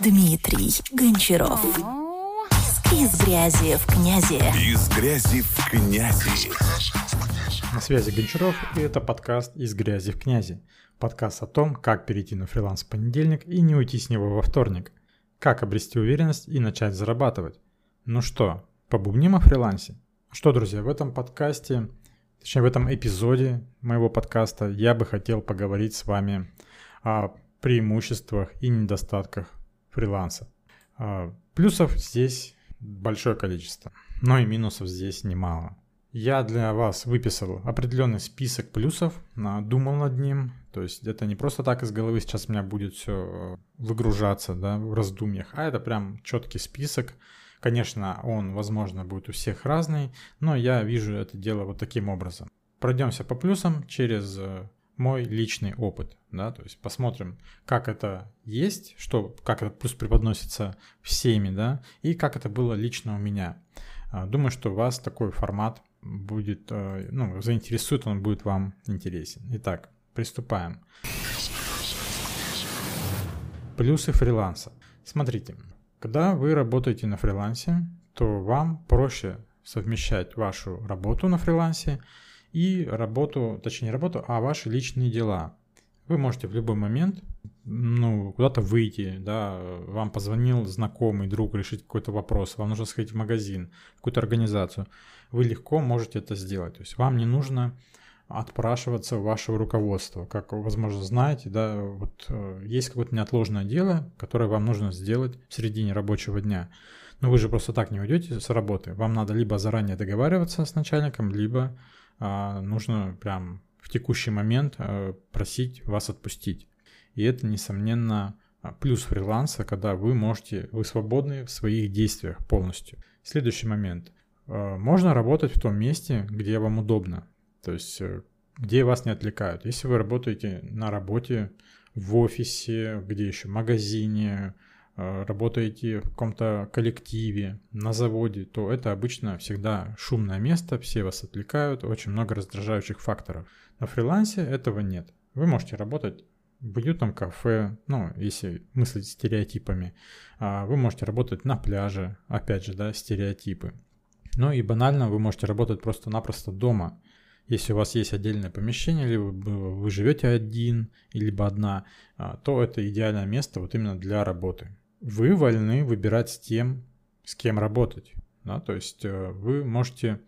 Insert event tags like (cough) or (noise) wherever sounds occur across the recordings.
Дмитрий Гончаров. Из грязи в князи. Из грязи в князи. На связи Гончаров, и это подкаст «Из грязи в князи». Подкаст о том, как перейти на фриланс в понедельник и не уйти с него во вторник. Как обрести уверенность и начать зарабатывать. Ну что, побубним о фрилансе? Что, друзья, в этом подкасте, точнее в этом эпизоде моего подкаста я бы хотел поговорить с вами о преимуществах и недостатках фриланса. А, плюсов здесь большое количество, но и минусов здесь немало. Я для вас выписал определенный список плюсов, думал над ним, то есть это не просто так из головы сейчас у меня будет все выгружаться да, в раздумьях, а это прям четкий список. Конечно, он, возможно, будет у всех разный, но я вижу это дело вот таким образом. Пройдемся по плюсам через э, мой личный опыт, да, то есть посмотрим, как это есть, что, как этот плюс преподносится всеми, да, и как это было лично у меня. А, думаю, что вас такой формат будет, э, ну, заинтересует, он будет вам интересен. Итак, приступаем. Плюсы фриланса. Смотрите, когда вы работаете на фрилансе, то вам проще совмещать вашу работу на фрилансе и работу, точнее не работу, а ваши личные дела. Вы можете в любой момент ну, куда-то выйти, да, вам позвонил знакомый, друг решить какой-то вопрос, вам нужно сходить в магазин, какую-то организацию. Вы легко можете это сделать. То есть вам не нужно отпрашиваться в вашего руководства. Как, возможно, знаете, да, вот э, есть какое-то неотложное дело, которое вам нужно сделать в середине рабочего дня. Но вы же просто так не уйдете с работы. Вам надо либо заранее договариваться с начальником, либо нужно прям в текущий момент а, просить вас отпустить. И это, несомненно, а, плюс фриланса, когда вы можете, вы свободны в своих действиях полностью. Следующий момент. Можно работать в том месте, где вам удобно, то есть э, где вас не отвлекают. Если вы работаете на работе, в офисе, где еще, в магазине, Э, работаете в каком-то коллективе, на заводе, то это обычно всегда шумное место, все вас отвлекают, очень много раздражающих факторов. На фрилансе этого нет. Вы можете работать в уютном кафе, ну, если мыслить стереотипами, а вы можете работать на пляже, опять же, да, стереотипы. Ну и банально вы можете работать просто-напросто дома. Если у вас есть отдельное помещение, вы, вы живете один, либо одна, а, то это идеальное место вот именно для работы вы вольны выбирать с тем, с кем работать. Да? То есть э, вы можете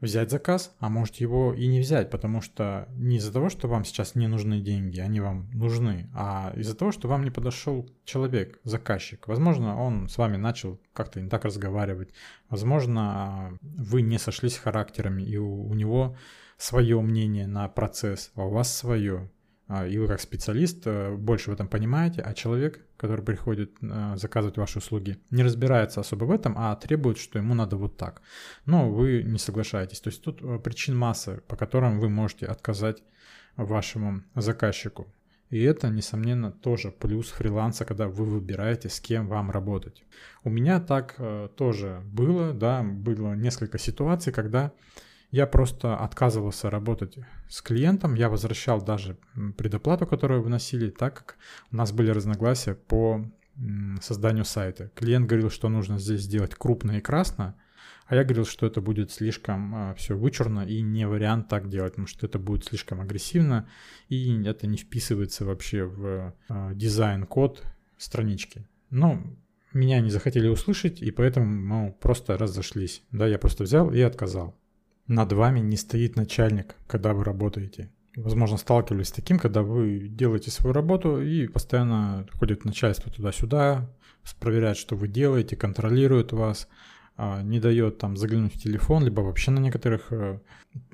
взять заказ, а можете его и не взять, потому что не из-за того, что вам сейчас не нужны деньги, они вам нужны, а из-за того, что вам не подошел человек, заказчик. Возможно, он с вами начал как-то не так разговаривать, возможно, вы не сошлись характерами, и у, у него свое мнение на процесс, а у вас свое. А, и вы как специалист э, больше в этом понимаете, а человек, который приходит э, заказывать ваши услуги, не разбирается особо в этом, а требует, что ему надо вот так. Но вы не соглашаетесь. То есть тут э, причин масса, по которым вы можете отказать вашему заказчику. И это, несомненно, тоже плюс фриланса, когда вы выбираете, с кем вам работать. У меня так тоже было, да, было несколько ситуаций, когда я просто отказывался работать с клиентом, я возвращал даже предоплату, которую выносили, так как у нас были разногласия по созданию сайта. Клиент говорил, что нужно здесь сделать крупно и красно, а я говорил, что это будет слишком а, все вычурно и не вариант так делать, потому что это будет слишком агрессивно и это не вписывается вообще в а, дизайн-код странички. Но меня не захотели услышать, и поэтому мы просто разошлись. Да, я просто взял и отказал над вами не стоит начальник, когда вы работаете. Возможно, сталкивались с таким, когда вы делаете свою работу и постоянно ходит начальство туда-сюда, проверяет, что вы делаете, контролирует вас, а, не дает там заглянуть в телефон, либо вообще на некоторых э,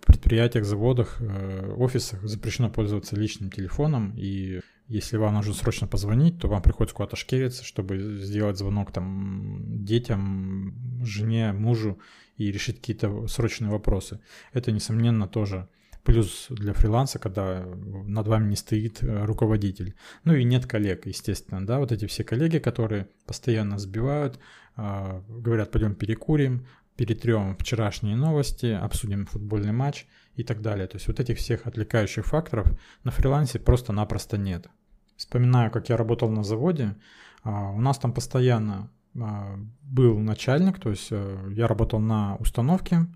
предприятиях, заводах, э, офисах запрещено пользоваться личным телефоном, и если вам нужно срочно позвонить, то вам приходится куда-то шкериться, чтобы сделать звонок там детям, жене, мужу и решить какие-то срочные вопросы. Это, несомненно, тоже плюс для фриланса, когда над вами не стоит э, руководитель. Ну и нет коллег, естественно, да, вот эти все коллеги, которые постоянно сбивают, а, говорят, пойдем перекурим, перетрем вчерашние новости, обсудим футбольный матч и так далее. То есть вот этих всех отвлекающих факторов на фрилансе просто-напросто нет. Вспоминаю, как я работал на заводе, А, у нас там постоянно был начальник, то есть э, я работал на установке,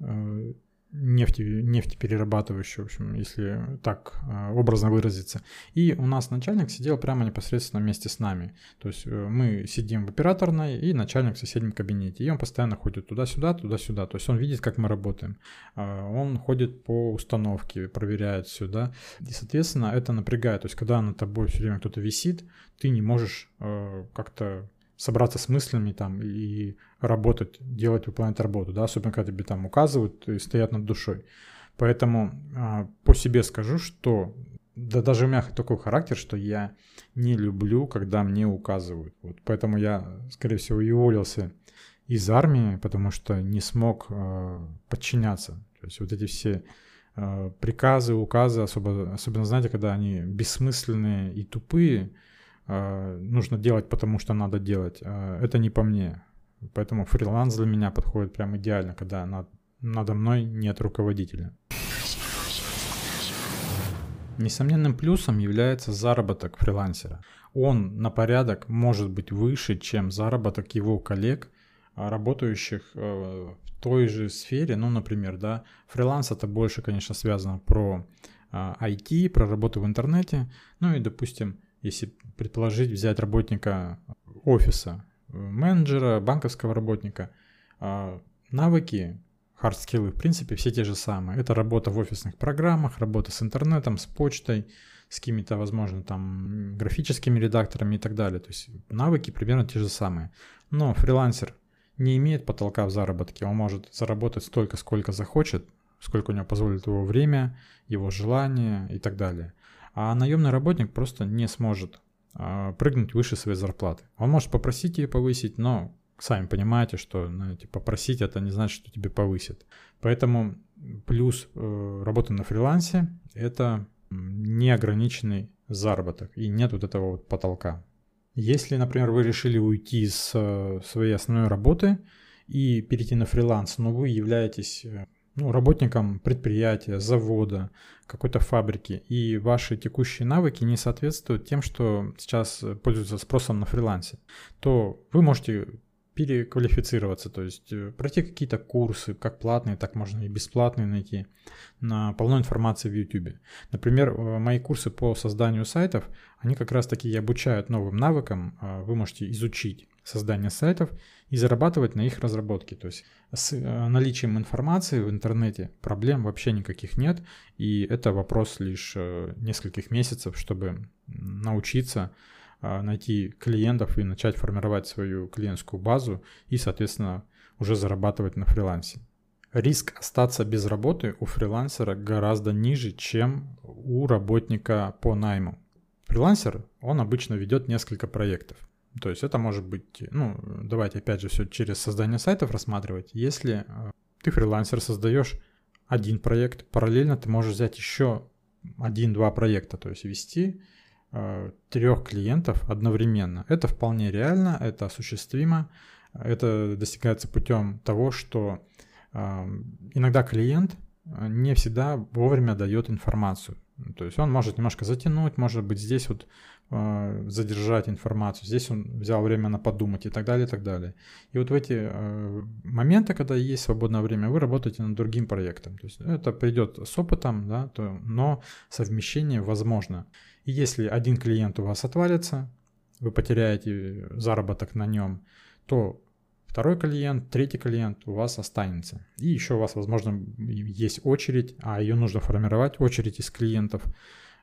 э, нефти, нефтеперерабатывающую, в общем, если так э, образно выразиться. И у нас начальник сидел прямо непосредственно вместе с нами. То есть мы сидим в операторной, и начальник в соседнем кабинете. И он постоянно ходит туда-сюда, туда-сюда. То есть он видит, как мы работаем. Э, он ходит по установке, проверяет все, да. И, соответственно, это напрягает. То есть когда над тобой все время кто-то висит, ты не можешь как-то собраться с мыслями там и работать, делать, выполнять работу, да, особенно когда тебе там указывают и стоят над душой. Поэтому а, по себе скажу, что да даже у меня такой характер, что я не люблю, когда мне указывают. Вот поэтому я, скорее всего, и уволился из армии, потому что не смог э, подчиняться. То есть вот эти все э, приказы, указы, особо, особенно, знаете, когда они бессмысленные и тупые, нужно делать, потому что надо делать. Э, это не по мне. Поэтому фриланс для меня подходит прям идеально, когда над, надо мной нет руководителя. Несомненным плюсом является заработок фрилансера. Он на порядок может быть выше, чем заработок его коллег, а, работающих э, в той же сфере. Ну, например, да, фриланс это больше, конечно, связано про IT, а, про работу в интернете. Ну и, допустим, если предположить взять работника офиса, менеджера, банковского работника. А навыки, hard skill ы, в принципе, все те же самые. Это работа в офисных программах, работа с интернетом, с почтой, с какими-то, возможно, там графическими редакторами и так далее. То есть навыки примерно те же самые. Но фрилансер не имеет потолка в заработке. Он может заработать столько, сколько захочет, сколько у него позволит его время, его желание и так далее. А наемный работник просто не сможет а, прыгнуть выше своей зарплаты. Он может попросить ее повысить, но сами понимаете, что знаете, попросить это не значит, что тебе повысят. Поэтому плюс э, работы на фрилансе – это неограниченный заработок и нет вот этого вот потолка. Если, например, вы решили уйти с э, своей основной работы и перейти на фриланс, но вы являетесь э, ну, работникам предприятия, завода, какой-то фабрики, и ваши текущие навыки не соответствуют тем, что сейчас пользуются спросом на фрилансе, то вы можете переквалифицироваться, то есть э, пройти какие-то курсы, как платные, так можно и бесплатные найти, на полной информации в YouTube. Например, э, мои курсы по созданию сайтов, они как раз таки обучают новым навыкам, э, вы можете изучить создание сайтов и зарабатывать на их разработке. То есть с э, наличием информации в интернете проблем вообще никаких нет, и это вопрос лишь э, нескольких месяцев, чтобы научиться э, найти клиентов и начать формировать свою клиентскую базу и, соответственно, уже зарабатывать на фрилансе. Риск остаться без работы у фрилансера гораздо ниже, чем у работника по найму. Фрилансер, он обычно ведет несколько проектов. То есть это может быть, ну, давайте опять же все через создание сайтов рассматривать. Если э, ты фрилансер, создаешь один проект, параллельно ты можешь взять еще один-два проекта, то есть вести э, трех клиентов одновременно. Это вполне реально, это осуществимо, это достигается путем того, что э, иногда клиент э, не всегда вовремя дает информацию. То есть он может немножко затянуть, может быть здесь вот э, задержать информацию, здесь он взял время на подумать и так далее, и так далее. И вот в эти э, моменты, когда есть свободное время, вы работаете над другим проектом. То есть это придет с опытом, да, то, но совмещение возможно. И если один клиент у вас отвалится, вы потеряете заработок на нем, то второй клиент, третий клиент у вас останется. И еще у вас, возможно, есть очередь, а ее нужно формировать, очередь из клиентов.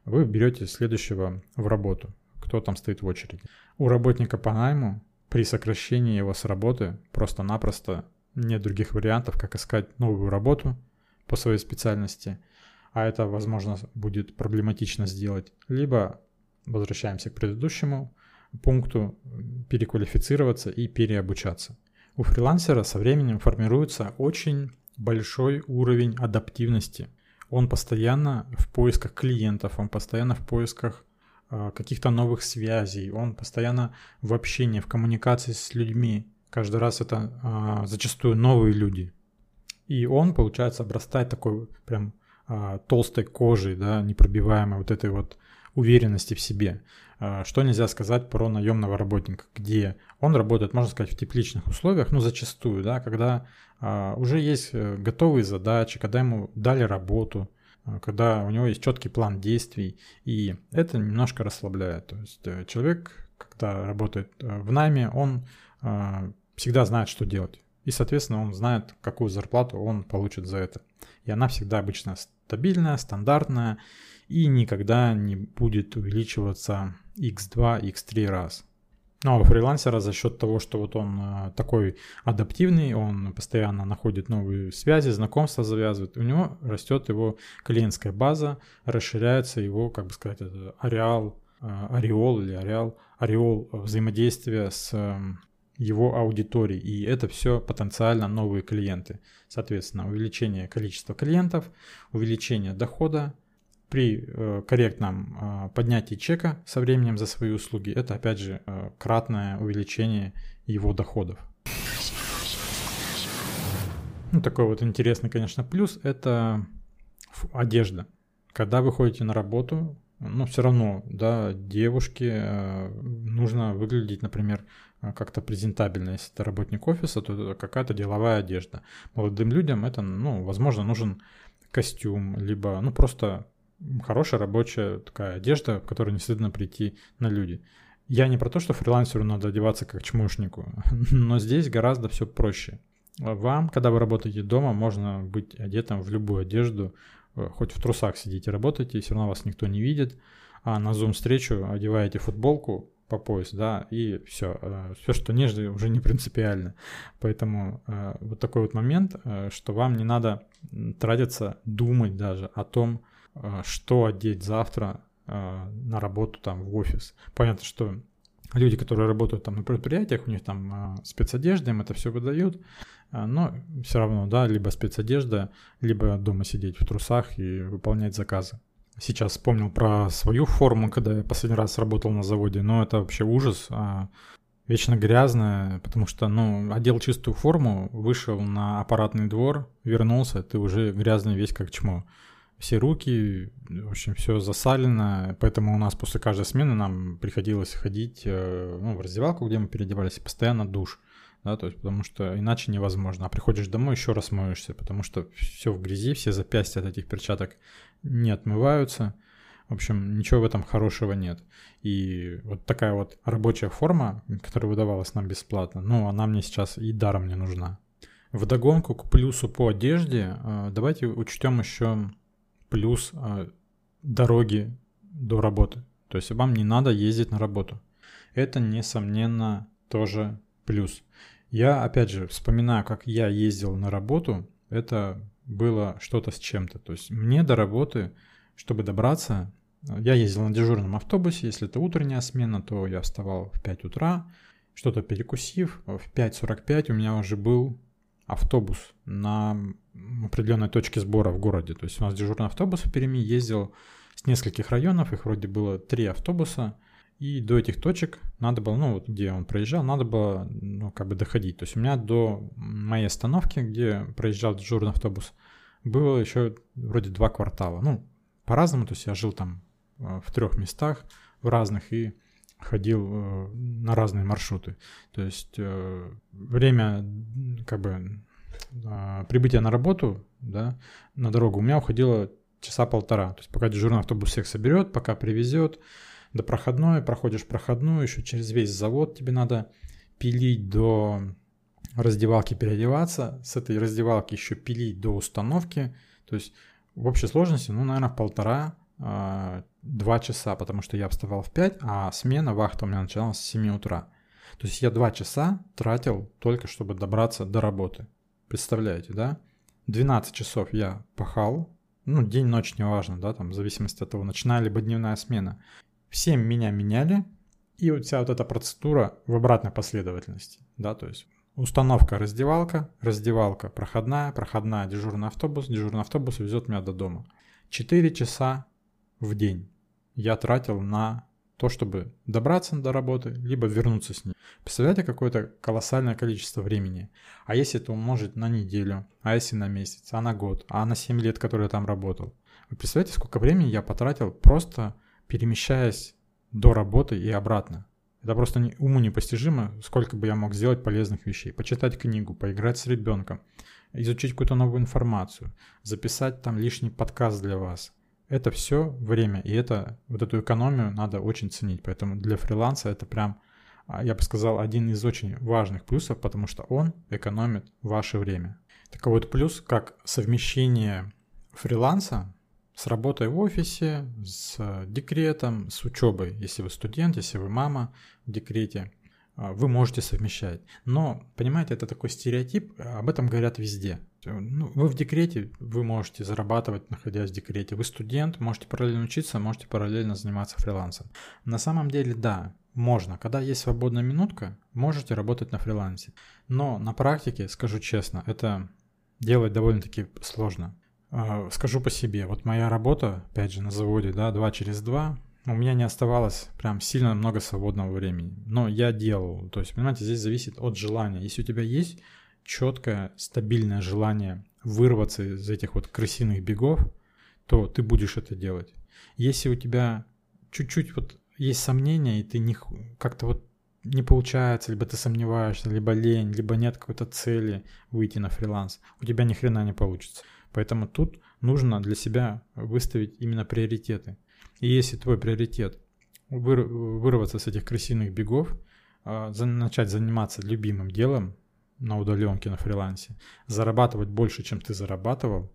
Вы берете следующего в работу, кто там стоит в очереди. У работника по найму при сокращении его с работы просто-напросто нет других вариантов, как искать новую работу по своей специальности, а это, возможно, будет проблематично сделать. Либо возвращаемся к предыдущему пункту, переквалифицироваться и переобучаться. У фрилансера со временем формируется очень большой уровень адаптивности. Он постоянно в поисках клиентов, он постоянно в поисках э, каких-то новых связей, он постоянно в общении, в коммуникации с людьми. Каждый раз это э, зачастую новые люди. И он, получается, обрастает такой прям э, толстой кожей, да, непробиваемой вот этой вот уверенности в себе. А, что нельзя сказать про наемного работника, где он работает, можно сказать, в тепличных условиях, ну зачастую, да, когда а, уже есть э, готовые задачи, когда ему дали работу, а, когда у него есть четкий план действий, и это немножко расслабляет. То есть э, человек, когда работает э, в найме, он всегда знает, что делать. И, соответственно, он знает, какую зарплату он получит за это. И она всегда обычно стабильная, стандартная, и никогда не будет увеличиваться x2, x3 раз. Но у фрилансера за счет того, что вот он э, такой адаптивный, он постоянно находит новые связи, знакомства завязывает, у него растет его клиентская база, расширяется его, как бы сказать, ареал, э, ореол или ареал, ореол взаимодействия с эм, его аудиторией. И это все потенциально новые клиенты. Соответственно, увеличение количества клиентов, увеличение дохода, при э, корректном э, поднятии чека со временем за свои услуги, это опять же э, кратное увеличение его доходов. Ну, такой вот интересный, конечно, плюс – это одежда. Когда вы ходите на работу, ну, все равно, да, девушке нужно выглядеть, например, как-то презентабельно. Если это работник офиса, то это какая-то деловая одежда. Молодым людям это, ну, возможно, нужен костюм, либо, ну, просто хорошая рабочая такая одежда, в которой не стыдно прийти на люди. Я не про то, что фрилансеру надо одеваться как чмошнику, (laughs) но здесь гораздо все проще. Вам, когда вы работаете дома, можно быть одетым в любую одежду, э, хоть в трусах сидите, работаете, все равно вас никто не видит, а на зум-встречу одеваете футболку по пояс, да, и все. Э, все, что ниже, уже не принципиально. Поэтому э, вот такой вот момент, что вам не надо тратиться, думать даже о том, что одеть завтра э, на работу там в офис. Понятно, что люди, которые работают там на предприятиях, у них там э, спецодежда, им это все выдают, но все равно, да, либо спецодежда, либо дома сидеть в трусах и выполнять заказы. Сейчас вспомнил про свою форму, когда я последний раз работал на заводе, но это вообще ужас, вечно грязная, потому что, ну, одел чистую форму, вышел на аппаратный двор, вернулся, ты уже грязный весь как чмо все руки, в общем, все засалено, поэтому у нас после каждой смены нам приходилось ходить э, ну, в раздевалку, где мы переодевались, и постоянно душ, да, то есть потому что иначе невозможно. А приходишь домой, еще раз моешься, потому что все в грязи, все запястья от этих перчаток не отмываются. В общем, ничего в этом хорошего нет. И вот такая вот рабочая форма, которая выдавалась нам бесплатно, ну, она мне сейчас и даром не нужна. В догонку к плюсу по одежде э, давайте учтем еще плюс э, дороги до работы. То есть вам не надо ездить на работу. Это, несомненно, тоже плюс. Я, опять же, вспоминаю, как я ездил на работу, это было что-то с чем-то. То есть мне до работы, чтобы добраться, я ездил на дежурном автобусе, если это утренняя смена, то я вставал в 5 утра, что-то перекусив, в 5.45 у меня уже был автобус на определенной точке сбора в городе. То есть у нас дежурный автобус в Перми ездил с нескольких районов, их вроде было три автобуса, и до этих точек надо было, ну вот где он проезжал, надо было, ну как бы доходить. То есть у меня до моей остановки, где проезжал дежурный автобус, было еще вроде два квартала. Ну, по-разному, то есть я жил там э, в трех местах, в разных, и ходил э, на разные маршруты. То есть э, время как бы э, прибытия на работу, да, на дорогу у меня уходило часа полтора. То есть пока дежурный автобус всех соберет, пока привезет до проходной, проходишь проходную, еще через весь завод тебе надо пилить до раздевалки переодеваться, с этой раздевалки еще пилить до установки. То есть в общей сложности, ну, наверное, полтора а, два часа, потому что я вставал в 5, а смена вахта у меня начиналась с 7 утра. То есть я два часа тратил только, чтобы добраться до работы. Представляете, да? 12 часов я пахал, ну, день-ночь, неважно, да, там, в зависимости от того, ночная либо дневная смена. Все меня меняли, и вот вся вот эта процедура в обратной последовательности, да, то есть установка раздевалка, раздевалка проходная, проходная дежурный автобус, дежурный автобус везет меня до дома. 4 часа в день я тратил на то, чтобы добраться до работы, либо вернуться с ней. Представляете, какое-то колоссальное количество времени. А если это умножить на неделю, а если на месяц, а на год, а на 7 лет, которые я там работал. Вы представляете, сколько времени я потратил просто перемещаясь до работы и обратно. Это просто не, уму непостижимо, сколько бы я мог сделать полезных вещей. Почитать книгу, поиграть с ребенком, изучить какую-то новую информацию, записать там лишний подкаст для вас. Это все время, и это, вот эту экономию надо очень ценить. Поэтому для фриланса это прям, а, я бы сказал, один из очень важных плюсов, потому что он экономит ваше время. Такой вот плюс, как совмещение фриланса с работой в офисе, с декретом, с учебой. Если вы студент, если вы мама в декрете, вы можете совмещать. Но, понимаете, это такой стереотип, об этом говорят везде. Ну, вы в декрете, вы можете зарабатывать, находясь в декрете. Вы студент, можете параллельно учиться, можете параллельно заниматься фрилансом. На самом деле, да, можно. Когда есть свободная минутка, можете работать на фрилансе. Но на практике, скажу честно, это делать довольно-таки сложно. А, скажу по себе, вот моя работа, опять же, на заводе, да, 2 через 2, у меня не оставалось прям сильно много свободного времени. Но я делал. То есть, понимаете, здесь зависит от желания. Если у тебя есть четкое, стабильное желание вырваться из этих вот крысиных бегов, то ты будешь это делать. Если у тебя чуть-чуть вот есть сомнения, и ты не как-то вот не получается, либо ты сомневаешься, либо лень, либо нет какой-то цели выйти на фриланс, у тебя ни хрена не получится. Поэтому тут нужно для себя выставить именно приоритеты. И если твой приоритет вырваться с этих крысиных бегов, а, начать заниматься любимым делом на удаленке, на фрилансе, зарабатывать больше, чем ты зарабатывал,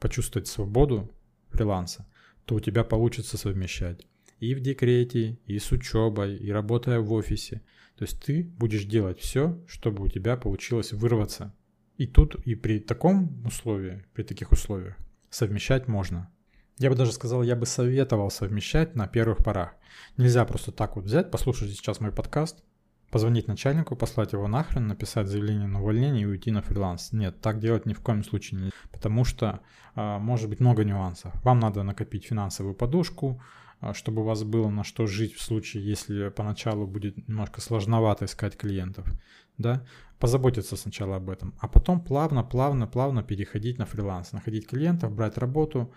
почувствовать свободу фриланса, то у тебя получится совмещать и в декрете, и с учебой, и работая в офисе. То есть ты будешь делать все, чтобы у тебя получилось вырваться и тут, и при таком условии, при таких условиях, совмещать можно. Я бы даже сказал, я бы советовал совмещать на первых порах. Нельзя просто так вот взять, послушать сейчас мой подкаст, позвонить начальнику, послать его нахрен, написать заявление на увольнение и уйти на фриланс. Нет, так делать ни в коем случае нельзя, потому что э, может быть много нюансов. Вам надо накопить финансовую подушку, э, чтобы у вас было на что жить в случае, если поначалу будет немножко сложновато искать клиентов. Да? позаботиться сначала об этом, а потом плавно, плавно, плавно переходить на фриланс, находить клиентов, брать работу.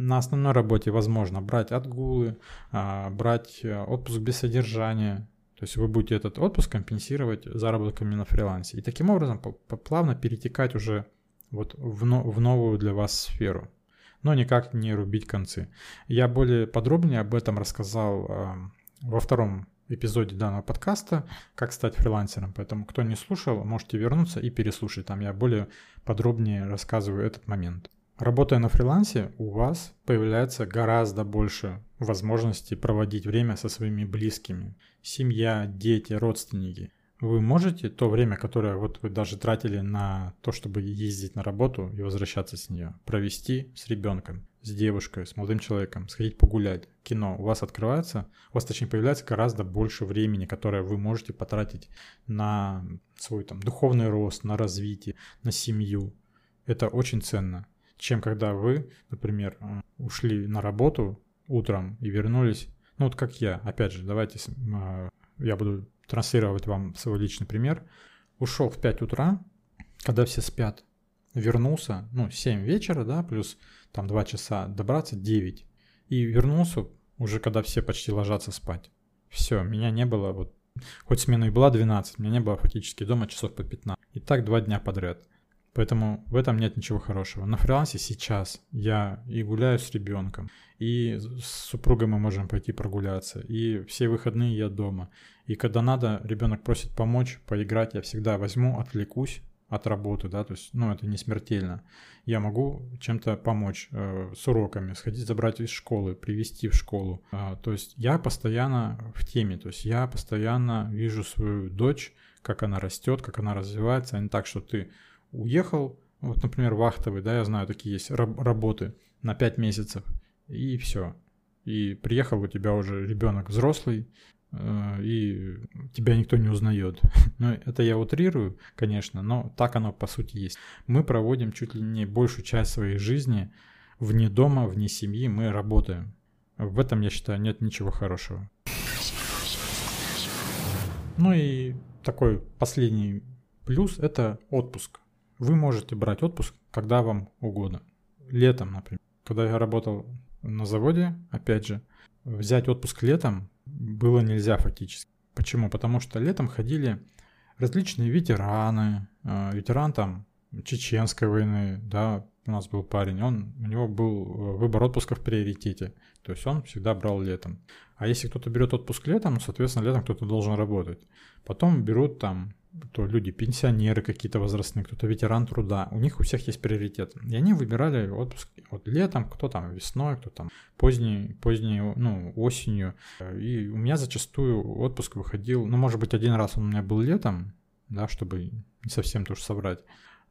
На основной работе возможно брать отгулы, а, брать э, отпуск без содержания, то есть вы будете этот отпуск компенсировать заработками на фрилансе. И таким образом плавно перетекать уже вот в, но, в новую для вас сферу. Но никак не рубить концы. Я более подробнее об этом рассказал э, во втором эпизоде данного подкаста «Как стать фрилансером». Поэтому, кто не слушал, можете вернуться и переслушать. Там я более подробнее рассказываю этот момент. Работая на фрилансе, у вас появляется гораздо больше возможностей проводить время со своими близкими. Семья, дети, родственники. Вы можете то время, которое вот вы даже тратили на то, чтобы ездить на работу и возвращаться с нее, провести с ребенком с девушкой, с молодым человеком, сходить погулять, кино, у вас открывается, у вас, точнее, появляется гораздо больше времени, которое вы можете потратить на свой там духовный рост, на развитие, на семью. Это очень ценно, чем когда вы, например, ушли на работу утром и вернулись, ну вот как я, опять же, давайте э, я буду транслировать вам свой личный пример. Ушел в 5 утра, когда все спят, вернулся, ну, 7 вечера, да, плюс там 2 часа, добраться 9. И вернулся уже когда все почти ложатся спать. Все, меня не было, вот, хоть смена и была 12, меня не было фактически дома часов по 15. И так два дня подряд. Поэтому в этом нет ничего хорошего. На фрилансе сейчас я и гуляю с ребенком, и с супругой мы можем пойти прогуляться, и все выходные я дома. И когда надо, ребенок просит помочь, поиграть, я всегда возьму, отвлекусь, от работы, да, то есть, ну, это не смертельно. Я могу чем-то помочь э, с уроками, сходить забрать из школы, привести в школу. Э, то есть я постоянно в теме, то есть я постоянно вижу свою дочь, как она растет, как она развивается, а не так, что ты уехал, вот, например, вахтовый, да, я знаю, такие есть раб- работы на 5 месяцев, и все. И приехал у тебя уже ребенок взрослый, Э, и тебя никто не узнает. (laughs) Ну, это я утрирую, конечно, но так оно по сути есть. Мы проводим чуть ли не большую часть своей жизни вне дома, вне семьи, мы работаем. В этом, я считаю, нет ничего хорошего. Ну и такой последний плюс – это отпуск. Вы можете брать отпуск, когда вам угодно. Летом, например. Когда я работал на заводе, опять же, взять отпуск летом было нельзя фактически. Почему? Потому что летом ходили различные ветераны, э, ветеран там чеченской войны, да, у нас был парень, он, у него был э, выбор отпуска в приоритете, то есть он всегда брал летом. А если кто-то берет отпуск летом, ну, соответственно, летом кто-то должен работать. Потом берут там то люди пенсионеры какие-то возрастные, кто-то ветеран труда, у них у всех есть приоритет. И они выбирали отпуск вот летом, кто там весной, кто там поздней, поздней, ну, осенью. И у меня зачастую отпуск выходил, ну, может быть, один раз он у меня был летом, да, чтобы не совсем тоже собрать.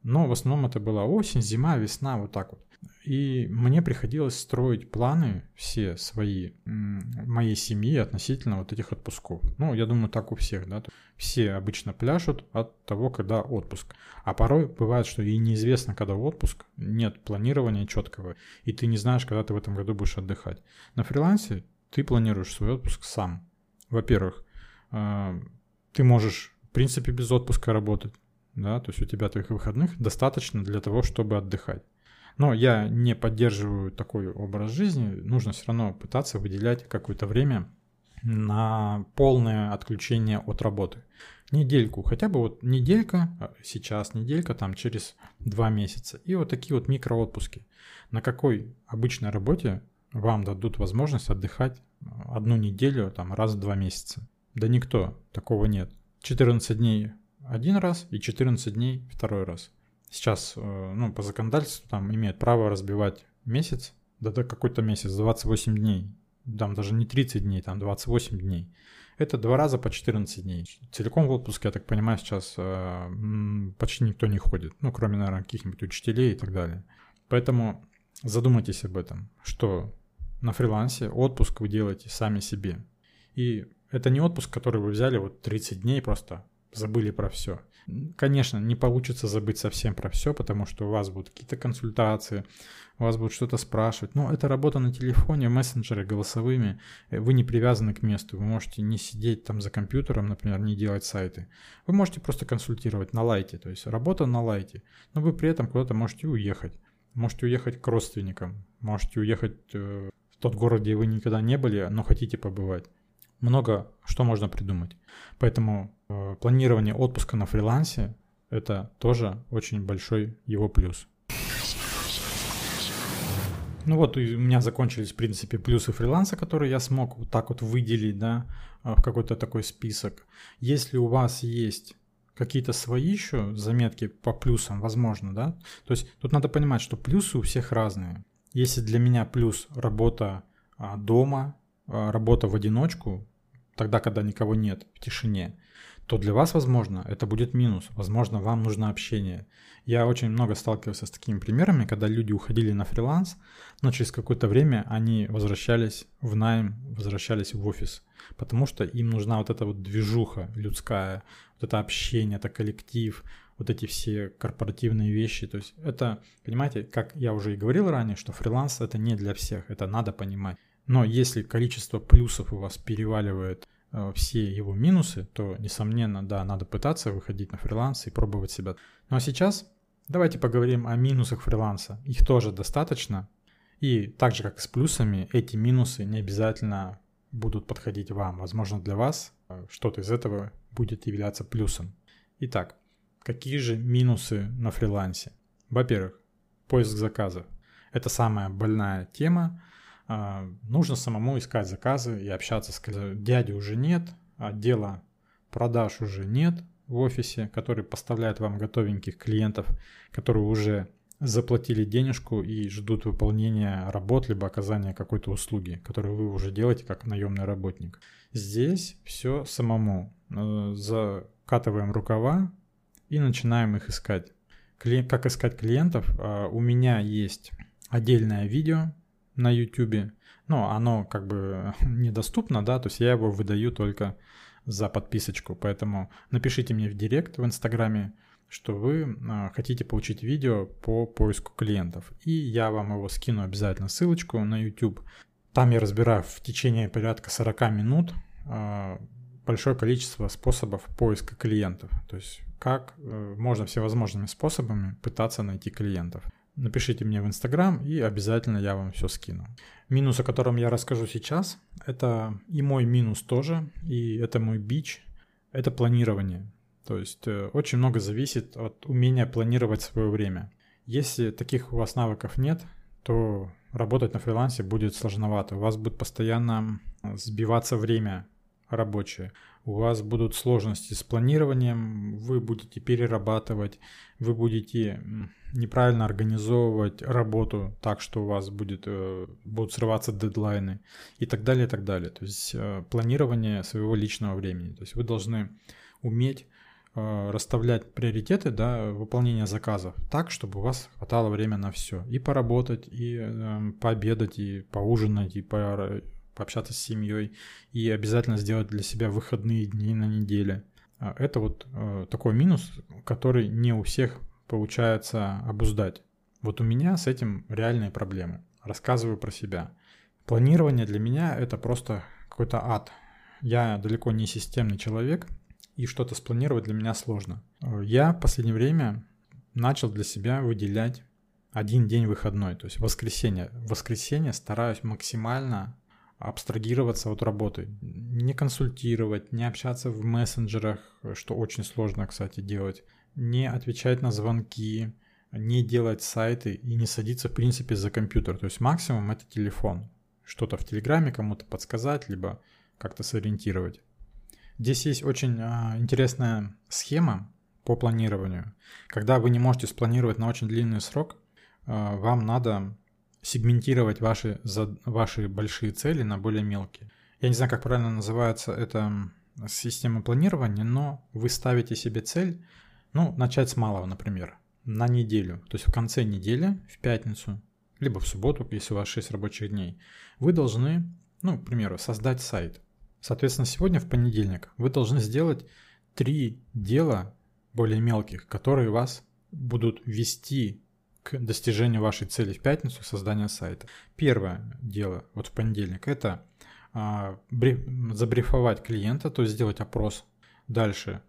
Но в основном это была осень, зима, весна, вот так вот. И мне приходилось строить планы все свои, моей семьи относительно вот этих отпусков. Ну, я думаю, так у всех, да. Все обычно пляшут от того, когда отпуск. А порой бывает, что и неизвестно, когда отпуск, нет планирования четкого, и ты не знаешь, когда ты в этом году будешь отдыхать. На фрилансе ты планируешь свой отпуск сам. Во-первых, э, ты можешь, в принципе, без отпуска работать, да, то есть у тебя твоих выходных достаточно для того, чтобы отдыхать. Но я не поддерживаю такой образ жизни. Нужно все равно пытаться выделять какое-то время на полное отключение от работы. Недельку, хотя бы вот неделька, а, сейчас неделька, там через два месяца. И вот такие вот микроотпуски. На какой обычной работе вам дадут возможность отдыхать одну неделю, там раз в два месяца? Да никто, такого нет. 14 дней один раз и 14 дней второй раз сейчас, э, ну, по законодательству там имеют право разбивать месяц, да до какой-то месяц, 28 дней, там даже не 30 дней, там 28 дней. Это два раза по 14 дней. Целиком в отпуск, я так понимаю, сейчас э, почти никто не ходит. Ну, кроме, наверное, каких-нибудь учителей и так далее. Поэтому задумайтесь об этом, что на фрилансе отпуск вы делаете сами себе. И это не отпуск, который вы взяли вот 30 дней просто забыли про все. Конечно, не получится забыть совсем про все, потому что у вас будут какие-то консультации, у вас будут что-то спрашивать. Но это работа на телефоне, мессенджеры голосовыми. Вы не привязаны к месту. Вы можете не сидеть там за компьютером, например, не делать сайты. Вы можете просто консультировать на лайте, то есть работа на лайте. Но вы при этом куда-то можете уехать. Можете уехать к родственникам, можете уехать э, в тот город, где вы никогда не были, но хотите побывать много что можно придумать. Поэтому э, планирование отпуска на фрилансе – это тоже очень большой его плюс. Ну вот у меня закончились, в принципе, плюсы фриланса, которые я смог вот так вот выделить, да, э, в какой-то такой список. Если у вас есть какие-то свои еще заметки по плюсам, возможно, да, то есть тут надо понимать, что плюсы у всех разные. Если для меня плюс работа а, дома, а, работа в одиночку, тогда, когда никого нет, в тишине, то для вас, возможно, это будет минус. Возможно, вам нужно общение. Я очень много сталкивался с такими примерами, когда люди уходили на фриланс, но через какое-то время они возвращались в найм, возвращались в офис, потому что им нужна вот эта вот движуха людская, вот это общение, это коллектив, вот эти все корпоративные вещи. То есть это, понимаете, как я уже и говорил ранее, что фриланс это не для всех, это надо понимать. Но если количество плюсов у вас переваливает э, все его минусы, то, несомненно, да, надо пытаться выходить на фриланс и пробовать себя. Ну а сейчас давайте поговорим о минусах фриланса. Их тоже достаточно. И так же, как и с плюсами, эти минусы не обязательно будут подходить вам. Возможно, для вас э, что-то из этого будет являться плюсом. Итак, какие же минусы на фрилансе? Во-первых, поиск заказов. Это самая больная тема, нужно самому искать заказы и общаться с дяди уже нет, отдела продаж уже нет в офисе, который поставляет вам готовеньких клиентов, которые уже заплатили денежку и ждут выполнения работ либо оказания какой-то услуги, которую вы уже делаете как наемный работник. Здесь все самому. Э, закатываем рукава и начинаем их искать. Как искать клиентов? А, у меня есть отдельное видео, на YouTube. Но оно как бы (laughs) недоступно, да, то есть я его выдаю только за подписочку. Поэтому напишите мне в директ в Инстаграме, что вы а, хотите получить видео по поиску клиентов. И я вам его скину обязательно ссылочку на YouTube. Там я разбираю в течение порядка 40 минут а, большое количество способов поиска клиентов. То есть как э, можно всевозможными способами пытаться найти клиентов. Напишите мне в Инстаграм, и обязательно я вам все скину. Минус, о котором я расскажу сейчас, это и мой минус тоже, и это мой бич, это планирование. То есть э, очень много зависит от умения планировать свое время. Если таких у вас навыков нет, то работать на фрилансе будет сложновато. У вас будет постоянно сбиваться время рабочее. У вас будут сложности с планированием, вы будете перерабатывать, вы будете неправильно организовывать работу так, что у вас будет, э, будут срываться дедлайны и так далее, и так далее. То есть э, планирование своего личного времени. То есть вы должны уметь э, расставлять приоритеты, да, выполнения заказов так, чтобы у вас хватало времени на все. И поработать, и э, пообедать, и поужинать, и по, пообщаться с семьей, и обязательно сделать для себя выходные дни на неделе. Это вот такой минус, который не у всех получается обуздать. Вот у меня с этим реальные проблемы. Рассказываю про себя. Планирование для меня это просто какой-то ад. Я далеко не системный человек, и что-то спланировать для меня сложно. Я в последнее время начал для себя выделять один день выходной, то есть воскресенье. В воскресенье стараюсь максимально абстрагироваться от работы, не консультировать, не общаться в мессенджерах, что очень сложно, кстати, делать не отвечать на звонки, не делать сайты и не садиться, в принципе, за компьютер. То есть максимум это телефон. Что-то в Телеграме кому-то подсказать, либо как-то сориентировать. Здесь есть очень а, интересная схема по планированию. Когда вы не можете спланировать на очень длинный срок, а, вам надо сегментировать ваши, за, ваши большие цели на более мелкие. Я не знаю, как правильно называется эта система планирования, но вы ставите себе цель ну, начать с малого, например, на неделю. То есть в конце недели, в пятницу, либо в субботу, если у вас 6 рабочих дней, вы должны, ну, к примеру, создать сайт. Соответственно, сегодня в понедельник вы должны сделать три дела более мелких, которые вас будут вести к достижению вашей цели в пятницу создания сайта. Первое дело вот в понедельник это а, забрифовать клиента, то есть сделать опрос. Дальше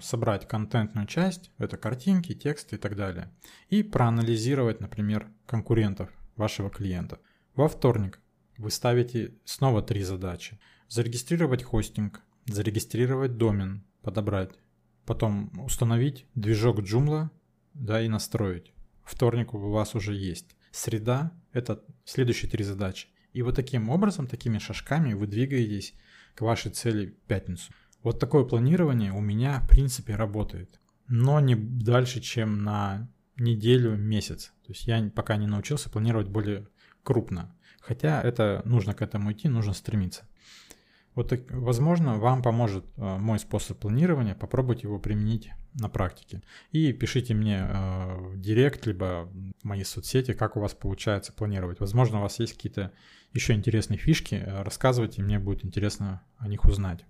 собрать контентную часть, это картинки, тексты и так далее, и проанализировать, например, конкурентов вашего клиента. Во вторник вы ставите снова три задачи. Зарегистрировать хостинг, зарегистрировать домен, подобрать, потом установить движок Joomla да, и настроить. Вторник у вас уже есть. Среда – это следующие три задачи. И вот таким образом, такими шажками вы двигаетесь к вашей цели в пятницу. Вот такое планирование у меня, в принципе, работает. Но не дальше, чем на неделю, месяц. То есть я пока не научился планировать более крупно. Хотя это нужно к этому идти, нужно стремиться. Вот, возможно, вам поможет э, мой способ планирования, попробуйте его применить на практике. И пишите мне э, в директ, либо в мои соцсети, как у вас получается планировать. Возможно, у вас есть какие-то еще интересные фишки, э, рассказывайте, мне будет интересно о них узнать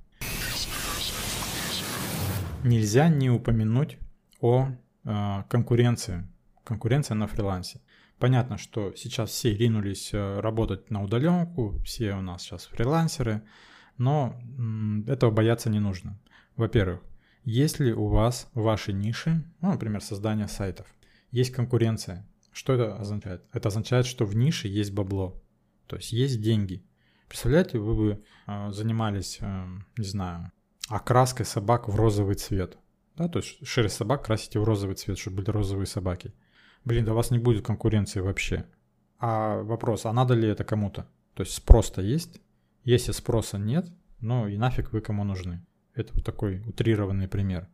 нельзя не упомянуть о э, конкуренции. Конкуренция на фрилансе. Понятно, что сейчас все ринулись э, работать на удаленку, все у нас сейчас фрилансеры, но этого бояться не нужно. Во-первых, если у вас в вашей нише, ну, например, создание сайтов, есть конкуренция, что это означает? Это означает, что в нише есть бабло, то есть есть деньги. Представляете, вы бы э, занимались, э, не знаю, окраской собак в розовый цвет. Да, то есть шерсть собак красите в розовый цвет, чтобы были розовые собаки. Блин, да у вас не будет конкуренции вообще. А вопрос, а надо ли это кому-то? То есть спрос-то есть? Если спроса нет, ну и нафиг вы кому нужны. Это вот такой утрированный пример.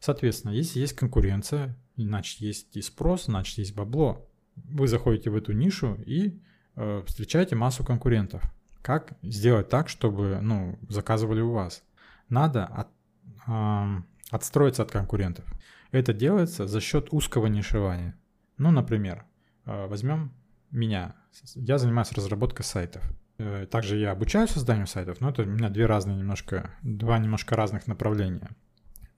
Соответственно, если есть конкуренция, значит есть и спрос, значит есть бабло. Вы заходите в эту нишу и э, встречаете массу конкурентов. Как сделать так, чтобы ну, заказывали у вас? Надо от, э, отстроиться от конкурентов. Это делается за счет узкого нишевания. Ну, например, э, возьмем меня. Я занимаюсь разработкой сайтов. Э, также я обучаю созданию сайтов, но это у меня две разные немножко, два немножко разных направления.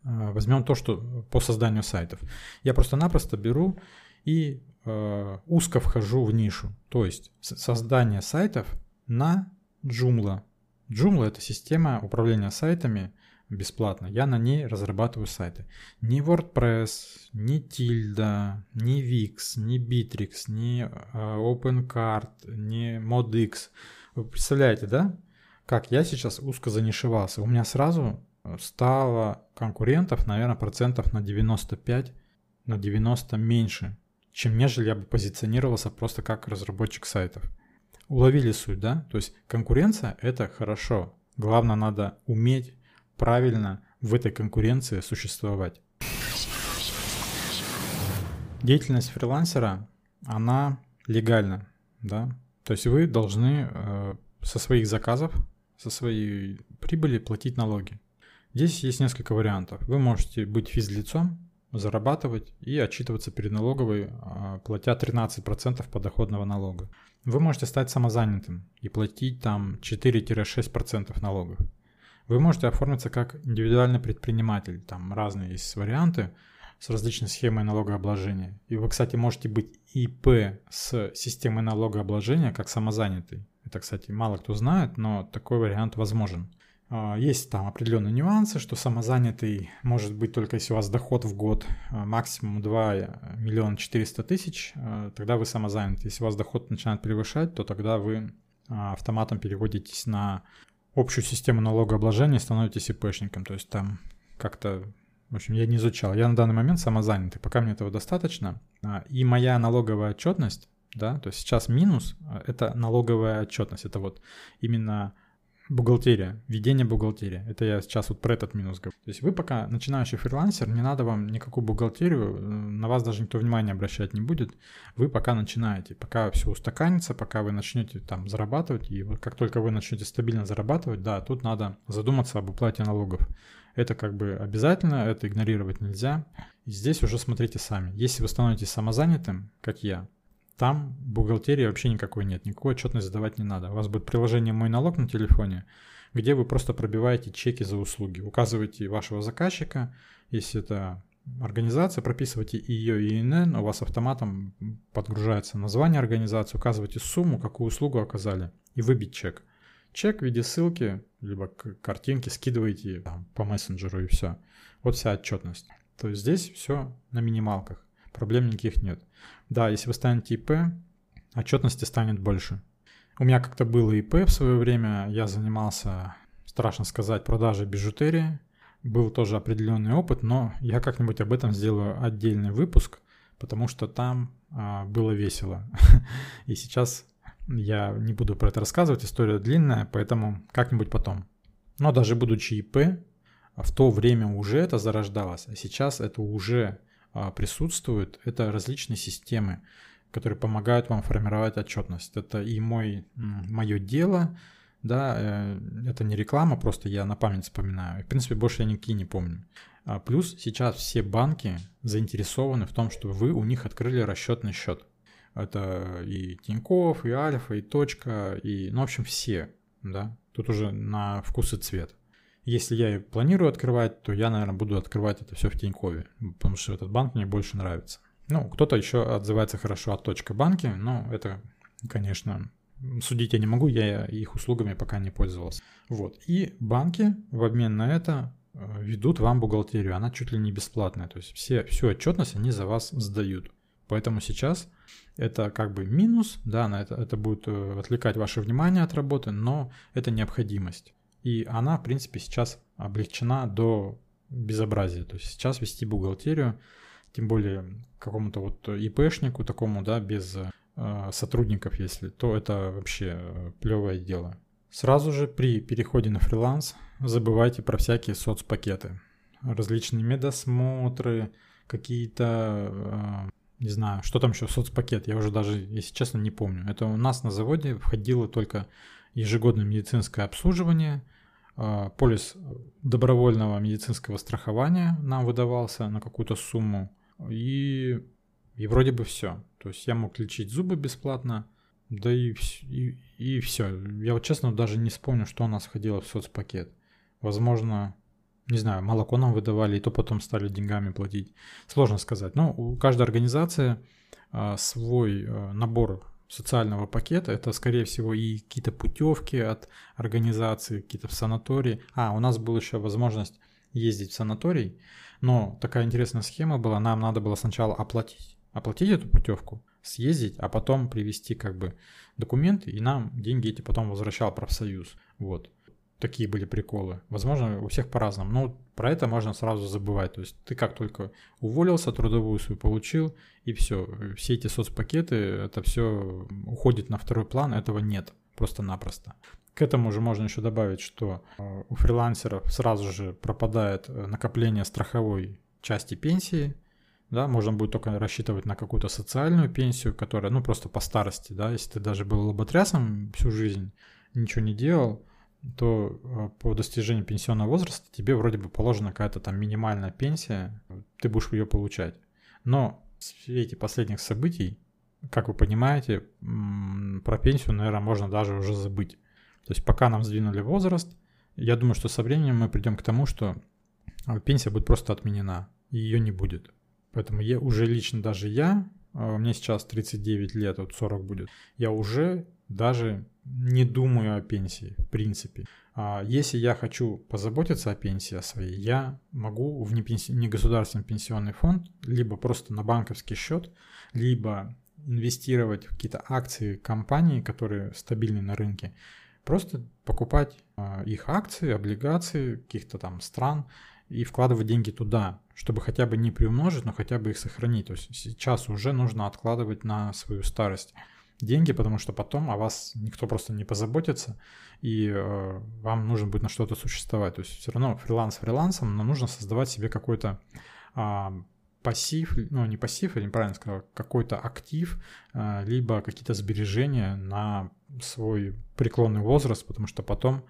Э, возьмем то, что по созданию сайтов. Я просто-напросто беру и э, узко вхожу в нишу. То есть создание сайтов на Joomla, Joomla — это система управления сайтами бесплатно. Я на ней разрабатываю сайты. Ни WordPress, ни Tilda, ни Wix, ни Bittrex, ни э, OpenCart, ни ModX. Вы представляете, да? Как я сейчас узко занишевался. У меня сразу стало конкурентов, наверное, процентов на 95, на 90 меньше, чем нежели я бы позиционировался просто как разработчик сайтов. Уловили суть, да? То есть конкуренция – это хорошо. Главное, надо уметь правильно в этой конкуренции существовать. Деятельность фрилансера, она легальна, да? То есть вы должны э, со своих заказов, со своей прибыли платить налоги. Здесь есть несколько вариантов. Вы можете быть физлицом, зарабатывать и отчитываться перед налоговой, а, платя 13% подоходного налога. Вы можете стать самозанятым и платить там 4-6% налогов. Вы можете оформиться как индивидуальный предприниматель, там разные есть варианты с различной схемой налогообложения. И вы, кстати, можете быть ИП с системой налогообложения как самозанятый. Это, кстати, мало кто знает, но такой вариант возможен. А, есть там определенные нюансы, что самозанятый может быть только если у вас доход в год а, максимум 2 э, миллиона 400 тысяч, а, тогда вы самозанятый. Если у вас доход начинает превышать, то тогда вы автоматом переводитесь на общую систему налогообложения становитесь ИПшником. То есть там как-то, в общем, я не изучал. Я на данный момент самозанятый, пока мне этого достаточно. И моя налоговая отчетность, да, то есть сейчас минус – это налоговая отчетность. Это вот именно Бухгалтерия, ведение бухгалтерии. Это я сейчас вот про этот минус говорю. То есть вы пока начинающий фрилансер, не надо вам никакую бухгалтерию, на вас даже никто внимания обращать не будет. Вы пока начинаете, пока все устаканится, пока вы начнете там зарабатывать, и вот как только вы начнете стабильно зарабатывать, да, тут надо задуматься об уплате налогов. Это как бы обязательно, это игнорировать нельзя. И здесь уже смотрите сами. Если вы становитесь самозанятым, как я, там бухгалтерии вообще никакой нет, никакой отчетность сдавать не надо. У вас будет приложение «Мой налог» на телефоне, где вы просто пробиваете чеки за услуги, указываете вашего заказчика, если это организация, прописываете ее ИНН, у вас автоматом подгружается название организации, указываете сумму, какую услугу оказали, и выбить чек. Чек в виде ссылки, либо картинки скидываете там, по мессенджеру и все. Вот вся отчетность. То есть здесь все на минималках проблем никаких нет. Да, если вы станете ИП, отчетности станет больше. У меня как-то было ИП в свое время, я занимался, страшно сказать, продажей бижутерии. Был тоже определенный опыт, но я как-нибудь об этом сделаю отдельный выпуск, потому что там а, было весело. (laughs) И сейчас я не буду про это рассказывать, история длинная, поэтому как-нибудь потом. Но даже будучи ИП, в то время уже это зарождалось, а сейчас это уже присутствуют, это различные системы, которые помогают вам формировать отчетность. Это и мой, мое дело, да, э, это не реклама, просто я на память вспоминаю. В принципе, больше я никакие не помню. А плюс сейчас все банки заинтересованы в том, чтобы вы у них открыли расчетный счет. Это и Тиньков, и Альфа, и Точка, и, ну, в общем, все, да. Тут уже на вкус и цвет. Если я планирую открывать, то я, наверное, буду открывать это все в Тинькове, потому что этот банк мне больше нравится. Ну, кто-то еще отзывается хорошо от точка банки, но это, конечно, судить я не могу, я их услугами пока не пользовался. Вот. И банки в обмен на это э, ведут вам бухгалтерию, она чуть ли не бесплатная, то есть все, всю отчетность они за вас сдают. Поэтому сейчас это как бы минус, да, на это, это будет э, отвлекать ваше внимание от работы, но это необходимость. И она, в принципе, сейчас облегчена до безобразия. То есть сейчас вести бухгалтерию, тем более какому-то вот ИПшнику такому, да, без э, сотрудников, если, то это вообще э, плевое дело. Сразу же при переходе на фриланс забывайте про всякие соцпакеты. Различные медосмотры, какие-то, э, не знаю, что там еще соцпакет, я уже даже, если честно, не помню. Это у нас на заводе входило только ежегодное медицинское обслуживание, полис добровольного медицинского страхования нам выдавался на какую-то сумму, и, и вроде бы все. То есть я мог лечить зубы бесплатно, да и, и, и все. Я вот честно даже не вспомню, что у нас входило в соцпакет. Возможно, не знаю, молоко нам выдавали, и то потом стали деньгами платить. Сложно сказать. Но у каждой организации а, свой а, набор социального пакета. Это, скорее всего, и какие-то путевки от организации, какие-то в санатории. А, у нас была еще возможность ездить в санаторий, но такая интересная схема была, нам надо было сначала оплатить, оплатить эту путевку, съездить, а потом привезти как бы документы, и нам деньги эти потом возвращал профсоюз. Вот. Такие были приколы. Возможно, у всех по-разному. Но про это можно сразу забывать. То есть ты как только уволился, трудовую свою получил, и все. Все эти соцпакеты, это все уходит на второй план, этого нет. Просто-напросто. К этому же можно еще добавить, что э, у фрилансеров сразу же пропадает э, накопление страховой части пенсии, да, можно будет только рассчитывать на какую-то социальную пенсию, которая, ну, просто по старости, да, если ты даже был лоботрясом всю жизнь, ничего не делал, то э, по достижению пенсионного возраста тебе вроде бы положена какая-то там минимальная пенсия, ты будешь ее получать. Но в свете последних событий, как вы понимаете, про пенсию, наверное, можно даже уже забыть. То есть пока нам сдвинули возраст, я думаю, что со временем мы придем к тому, что э, пенсия будет просто отменена, и ее не будет. Поэтому я уже лично даже я, мне сейчас 39 лет, вот 40 будет, я уже даже не думаю о пенсии, в принципе. А если я хочу позаботиться о пенсии своей, я могу в негосударственный пенсионный фонд, либо просто на банковский счет, либо инвестировать в какие-то акции компаний, которые стабильны на рынке, просто покупать а, их акции, облигации каких-то там стран и вкладывать деньги туда, чтобы хотя бы не приумножить, но хотя бы их сохранить. То есть сейчас уже нужно откладывать на свою старость деньги, потому что потом о вас никто просто не позаботится, и э, вам нужно будет на что-то существовать. То есть все равно фриланс фрилансом, но нужно создавать себе какой-то э, пассив, ну не пассив, я неправильно сказал, какой-то актив, э, либо какие-то сбережения на свой преклонный возраст, потому что потом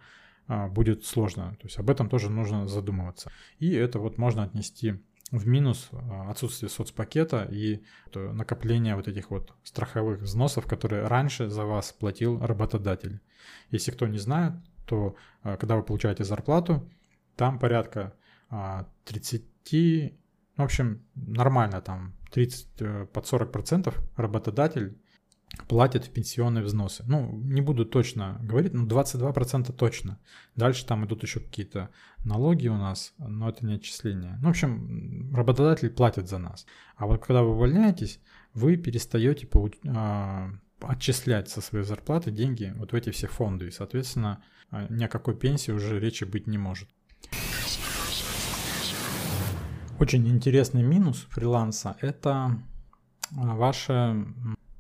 будет сложно. То есть об этом тоже нужно задумываться. И это вот можно отнести в минус а, отсутствие соцпакета и накопление вот этих вот страховых взносов, которые раньше за вас платил работодатель. Если кто не знает, то а, когда вы получаете зарплату, там порядка 30, а, в общем, нормально там 30 э, под 40 процентов работодатель платят в пенсионные взносы. Ну, не буду точно говорить, но 22% точно. Дальше там идут еще какие-то налоги у нас, но это не отчисления. Ну, в общем, работодатель платит за нас. А вот когда вы увольняетесь, вы перестаете получ... а, отчислять со своей зарплаты деньги вот в эти все фонды. И, соответственно, а, ни о какой пенсии уже речи быть не может. Очень интересный минус фриланса – это а, ваше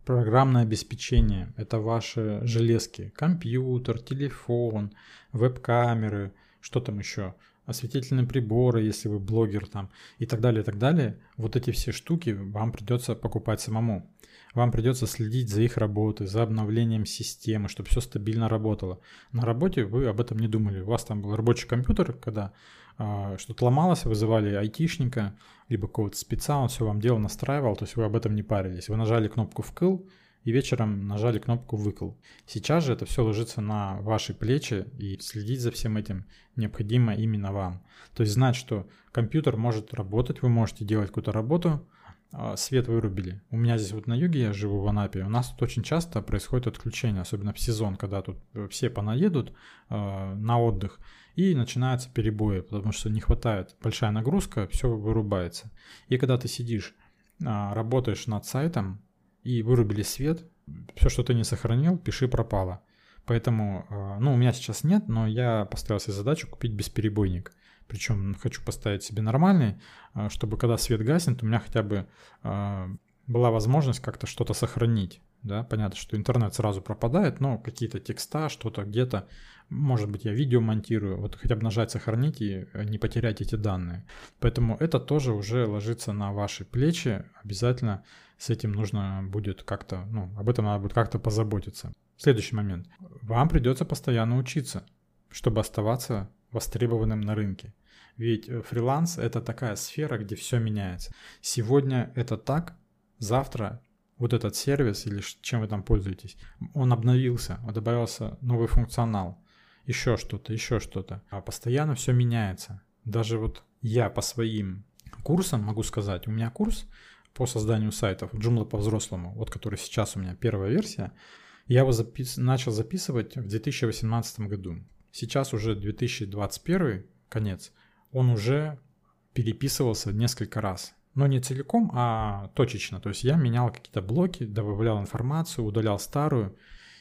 программное обеспечение, это ваши железки, компьютер, телефон, веб-камеры, что там еще, осветительные приборы, если вы блогер там и так далее, и так далее. Вот эти все штуки вам придется покупать самому. Вам придется следить за их работой, за обновлением системы, чтобы все стабильно работало. На работе вы об этом не думали. У вас там был рабочий компьютер, когда э, что-то ломалось, вызывали айтишника, либо какого-то спеца, он все вам делал, настраивал, то есть вы об этом не парились. Вы нажали кнопку «вкл», и вечером нажали кнопку «выкл». Сейчас же это все ложится на ваши плечи, и следить за всем этим необходимо именно вам. То есть знать, что компьютер может работать, вы можете делать какую-то работу, а, свет вырубили. У меня здесь вот на юге, я живу в Анапе, у нас тут очень часто происходит отключение, особенно в сезон, когда тут э, все понаедут э, на отдых, и начинаются перебои, потому что не хватает, большая нагрузка, все вырубается. И когда ты сидишь, э, работаешь над сайтом, и вырубили свет, все, что ты не сохранил, пиши пропало. Поэтому, э, ну, у меня сейчас нет, но я поставил себе задачу купить бесперебойник. Причем хочу поставить себе нормальный, а, чтобы когда свет гаснет, у меня хотя бы а, была возможность как-то что-то сохранить. Да, понятно, что интернет сразу пропадает, но какие-то текста, что-то где-то, может быть, я видео монтирую, вот хотя бы нажать сохранить и э, не потерять эти данные. Поэтому это тоже уже ложится на ваши плечи, обязательно с этим нужно будет как-то, ну, об этом надо будет как-то позаботиться. Следующий момент. Вам придется постоянно учиться, чтобы оставаться востребованным на рынке. Ведь э, фриланс это такая сфера, где все меняется. Сегодня это так, завтра вот этот сервис или чем вы там пользуетесь, он обновился, добавился новый функционал, еще что-то, еще что-то. А постоянно все меняется. Даже вот я по своим курсам могу сказать, у меня курс по созданию сайтов Joomla по-взрослому, вот который сейчас у меня первая версия, я его запис... начал записывать в 2018 году. Сейчас уже 2021, конец, он уже переписывался несколько раз. Но не целиком, а точечно. То есть я менял какие-то блоки, добавлял информацию, удалял старую,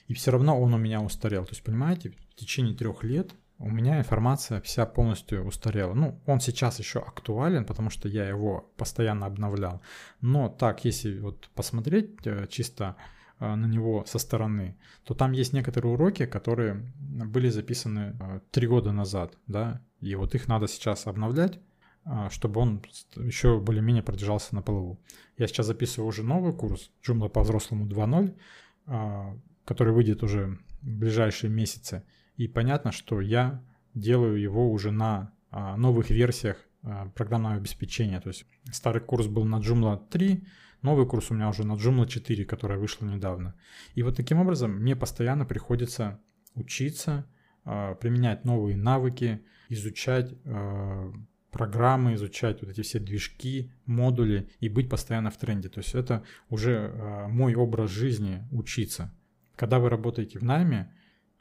и все равно он у меня устарел. То есть, понимаете, в течение трех лет у меня информация вся полностью устарела. Ну, он сейчас еще актуален, потому что я его постоянно обновлял. Но так, если вот посмотреть э, чисто э, на него со стороны, то там есть некоторые уроки, которые были записаны э, три года назад, да, и вот их надо сейчас обновлять, чтобы он еще более-менее продержался на плаву. Я сейчас записываю уже новый курс Joomla по взрослому 2.0, который выйдет уже в ближайшие месяцы. И понятно, что я делаю его уже на а, новых версиях а, программного обеспечения. То есть старый курс был на Joomla 3, новый курс у меня уже на Joomla 4, которая вышла недавно. И вот таким образом мне постоянно приходится учиться, а, применять новые навыки, изучать программы, изучать вот эти все движки, модули и быть постоянно в тренде. То есть это уже мой образ жизни учиться. Когда вы работаете в найме,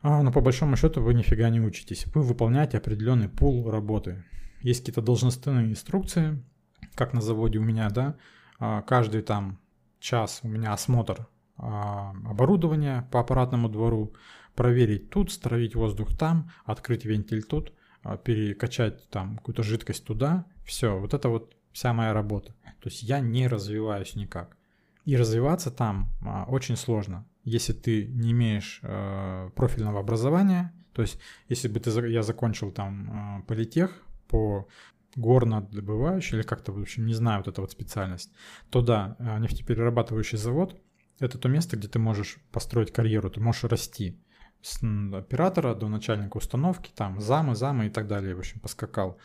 а, но по большому счету вы нифига не учитесь. Вы выполняете определенный пул работы. Есть какие-то должностные инструкции, как на заводе у меня, да. А, каждый там час у меня осмотр а, оборудования по аппаратному двору, проверить тут, стравить воздух там, открыть вентиль тут, а, перекачать там какую-то жидкость туда. Все, вот это вот вся моя работа. То есть я не развиваюсь никак. И развиваться там очень сложно если ты не имеешь э, профильного образования, то есть если бы ты, я закончил там э, политех по горнодобывающий или как-то, в общем, не знаю вот эта вот специальность, то да, э, нефтеперерабатывающий завод — это то место, где ты можешь построить карьеру, ты можешь расти с оператора до начальника установки, там замы, замы и так далее, в общем, поскакал.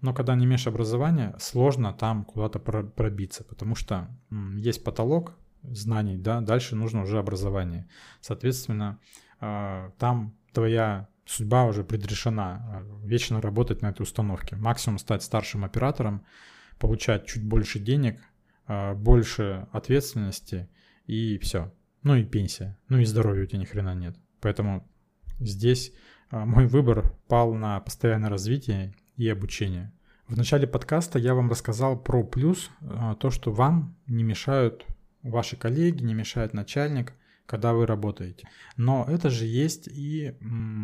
Но когда не имеешь образования, сложно там куда-то пробиться, потому что есть потолок, знаний, да, дальше нужно уже образование. Соответственно, а, там твоя судьба уже предрешена, а, вечно работать на этой установке. Максимум стать старшим оператором, получать чуть больше денег, а, больше ответственности и все. Ну и пенсия. Ну и здоровья у тебя ни хрена нет. Поэтому здесь мой выбор пал на постоянное развитие и обучение. В начале подкаста я вам рассказал про плюс, то, что вам не мешают ваши коллеги, не мешает начальник, когда вы работаете. Но это же есть и,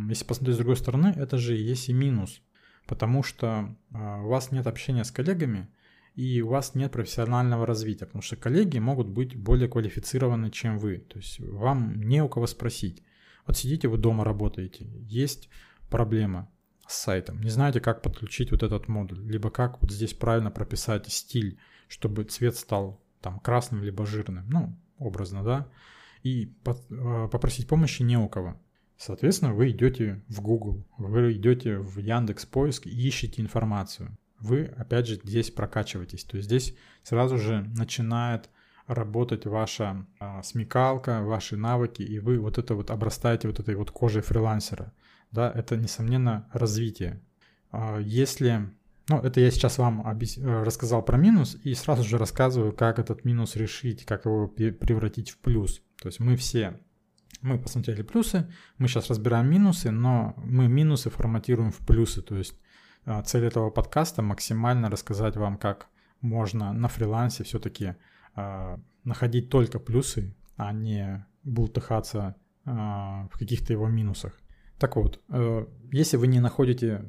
если посмотреть с другой стороны, это же есть и минус, потому что а, у вас нет общения с коллегами, и у вас нет профессионального развития, потому что коллеги могут быть более квалифицированы, чем вы. То есть вам не у кого спросить. Вот сидите вы дома работаете, есть проблема с сайтом, не знаете, как подключить вот этот модуль, либо как вот здесь правильно прописать стиль, чтобы цвет стал там красным либо жирным, ну, образно, да, и э, попросить помощи не у кого. Соответственно, вы идете в Google, вы идете в Яндекс Поиск и ищете информацию. Вы, опять же, здесь прокачиваетесь. То есть здесь сразу же начинает работать ваша а, смекалка, ваши навыки, и вы вот это вот обрастаете вот этой вот кожей фрилансера. Да, это, несомненно, развитие. А, если ну, это я сейчас вам объяс... Э, рассказал про минус и сразу же рассказываю, как этот минус решить, как его превратить в плюс. То есть мы все, мы посмотрели плюсы, мы сейчас разбираем минусы, но мы минусы форматируем в плюсы. То есть э, цель этого подкаста максимально рассказать вам, как можно на фрилансе все-таки э, находить только плюсы, а не бултыхаться э, в каких-то его минусах. Так вот, э, если вы не находите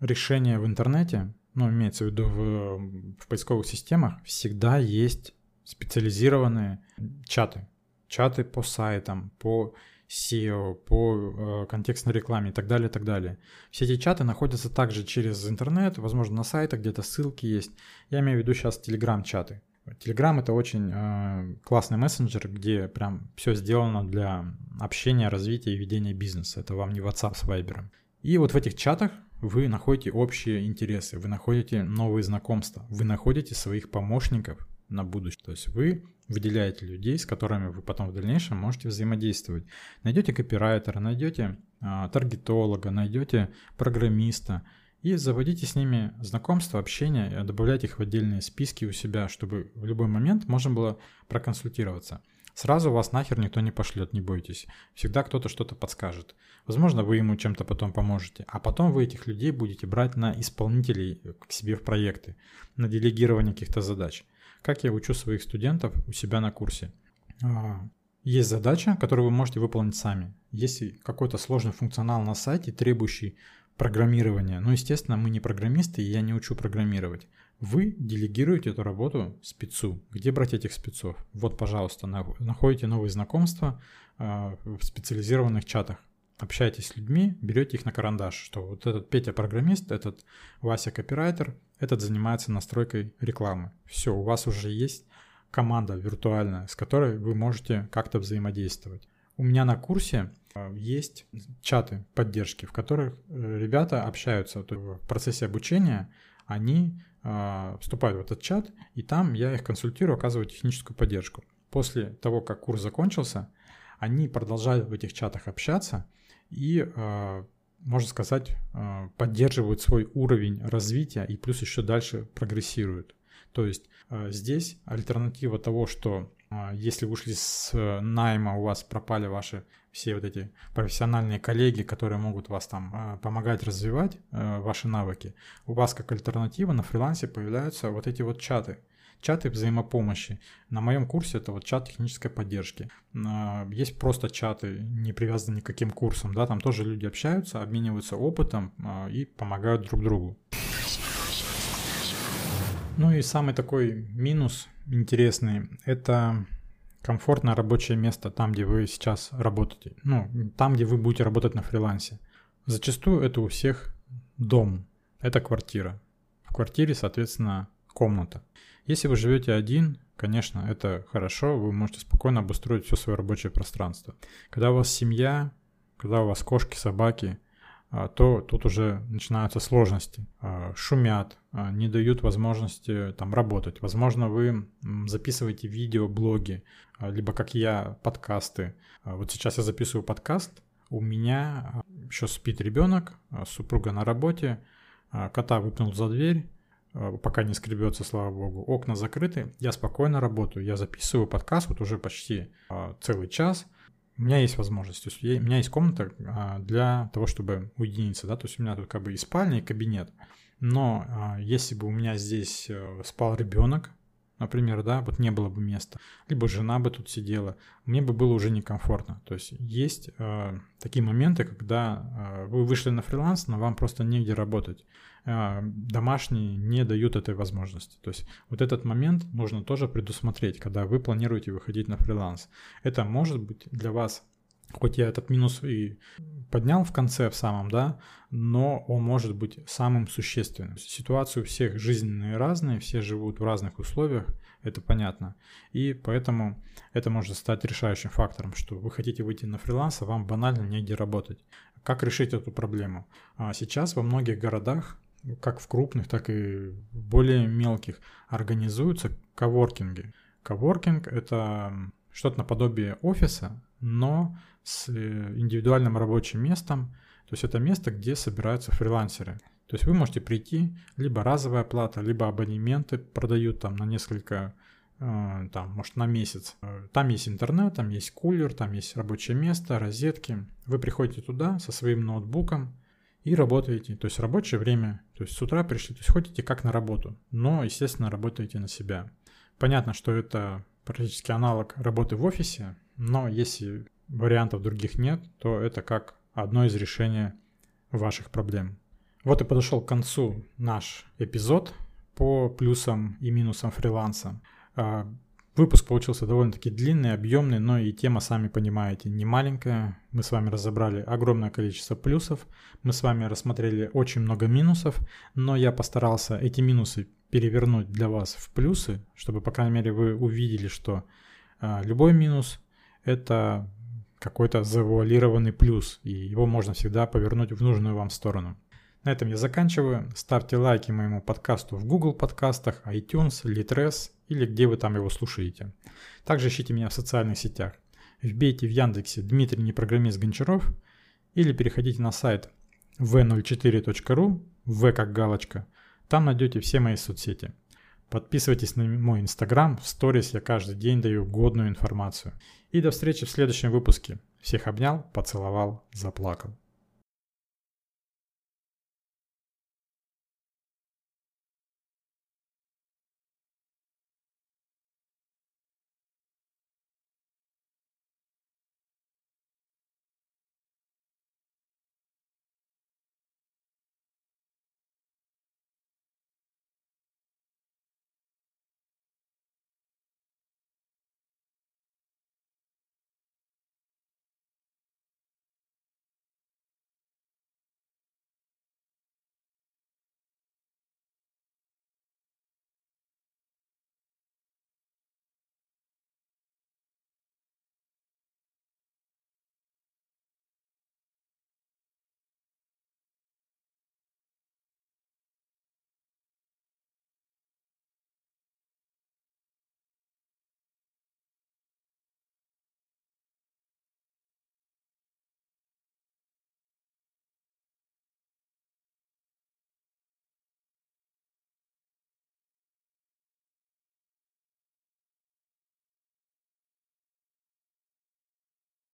решение в интернете, ну, имеется в виду в, в поисковых системах, всегда есть специализированные чаты. Чаты по сайтам, по SEO, по э, контекстной рекламе и так далее, и так далее. Все эти чаты находятся также через интернет, возможно, на сайтах где-то ссылки есть. Я имею в виду сейчас телеграм-чаты. Телеграм это очень э, классный мессенджер, где прям все сделано для общения, развития и ведения бизнеса. Это вам не WhatsApp с Viber. И вот в этих чатах вы находите общие интересы, вы находите новые знакомства, вы находите своих помощников на будущее. То есть вы выделяете людей, с которыми вы потом в дальнейшем можете взаимодействовать. Найдете копирайтера, найдете а, таргетолога, найдете программиста и заводите с ними знакомство, общение, добавляйте их в отдельные списки у себя, чтобы в любой момент можно было проконсультироваться. Сразу вас нахер никто не пошлет, не бойтесь. Всегда кто-то что-то подскажет. Возможно, вы ему чем-то потом поможете. А потом вы этих людей будете брать на исполнителей к себе в проекты, на делегирование каких-то задач. Как я учу своих студентов у себя на курсе. А, есть задача, которую вы можете выполнить сами. Если какой-то сложный функционал на сайте, требующий программирования, ну, естественно, мы не программисты, и я не учу программировать. Вы делегируете эту работу спецу. Где брать этих спецов? Вот, пожалуйста, находите новые знакомства э, в специализированных чатах. Общайтесь с людьми, берете их на карандаш, что вот этот Петя программист, этот Вася копирайтер, этот занимается настройкой рекламы. Все, у вас уже есть команда виртуальная, с которой вы можете как-то взаимодействовать. У меня на курсе э, есть чаты поддержки, в которых э, ребята общаются. В процессе обучения они а, вступают в этот чат, и там я их консультирую, оказываю техническую поддержку. После того, как курс закончился, они продолжают в этих чатах общаться и, а, можно сказать, а, поддерживают свой уровень развития и плюс еще дальше прогрессируют. То есть здесь альтернатива того, что если вышли с найма, у вас пропали ваши все вот эти профессиональные коллеги, которые могут вас там а, помогать развивать э, ваши навыки, у вас как альтернатива на фрилансе появляются вот эти вот чаты, чаты взаимопомощи. На моем курсе это вот чат технической поддержки. А, есть просто чаты, не привязаны ни к каким курсам, да, там тоже люди общаются, обмениваются опытом и помогают друг другу. Ну и самый такой минус интересный, это комфортное рабочее место там, где вы сейчас работаете. Ну, там, где вы будете работать на фрилансе. Зачастую это у всех дом. Это квартира. В квартире, соответственно, комната. Если вы живете один, конечно, это хорошо, вы можете спокойно обустроить все свое рабочее пространство. Когда у вас семья, когда у вас кошки, собаки, то тут уже начинаются сложности. А, шумят, а, не дают возможности там работать. Возможно, вы записываете видео, блоги, либо как я, подкасты. Вот сейчас я записываю подкаст, у меня еще спит ребенок, супруга на работе, кота выпнул за дверь, пока не скребется, слава богу, окна закрыты, я спокойно работаю, я записываю подкаст вот уже почти целый час – у меня есть возможность, то есть у меня есть комната а, для того, чтобы уединиться, да, то есть у меня тут как бы и спальня, и кабинет. Но а, если бы у меня здесь э, спал ребенок, например, да, вот не было бы места, либо жена бы тут сидела, мне бы было уже некомфортно. То есть есть э, такие моменты, когда э, вы вышли на фриланс, но вам просто негде работать. Э, домашние не дают этой возможности. То есть вот этот момент нужно тоже предусмотреть, когда вы планируете выходить на фриланс. Это может быть для вас Хоть я этот минус и поднял в конце в самом, да, но он может быть самым существенным. Ситуации у всех жизненные разные, все живут в разных условиях, это понятно. И поэтому это может стать решающим фактором, что вы хотите выйти на фриланс, а вам банально негде работать. Как решить эту проблему? А сейчас во многих городах, как в крупных, так и более мелких, организуются коворкинги. Коворкинг – это что-то наподобие офиса, но с э, индивидуальным рабочим местом. То есть это место, где собираются фрилансеры. То есть вы можете прийти, либо разовая плата, либо абонементы продают там на несколько, э, там, может, на месяц. Там есть интернет, там есть кулер, там есть рабочее место, розетки. Вы приходите туда со своим ноутбуком и работаете. То есть рабочее время, то есть с утра пришли, то есть ходите как на работу, но, естественно, работаете на себя. Понятно, что это практически аналог работы в офисе, но если вариантов других нет, то это как одно из решений ваших проблем. Вот и подошел к концу наш эпизод по плюсам и минусам фриланса. Выпуск получился довольно-таки длинный, объемный, но и тема, сами понимаете, не маленькая. Мы с вами разобрали огромное количество плюсов, мы с вами рассмотрели очень много минусов, но я постарался эти минусы перевернуть для вас в плюсы, чтобы, по крайней мере, вы увидели, что а, любой минус – это какой-то завуалированный плюс, и его можно всегда повернуть в нужную вам сторону. На этом я заканчиваю. Ставьте лайки моему подкасту в Google подкастах, iTunes, Litres или где вы там его слушаете. Также ищите меня в социальных сетях. Вбейте в Яндексе Дмитрий Непрограммист Гончаров или переходите на сайт v04.ru, v как галочка, там найдете все мои соцсети. Подписывайтесь на мой инстаграм, в сторис я каждый день даю годную информацию. И до встречи в следующем выпуске. Всех обнял, поцеловал, заплакал.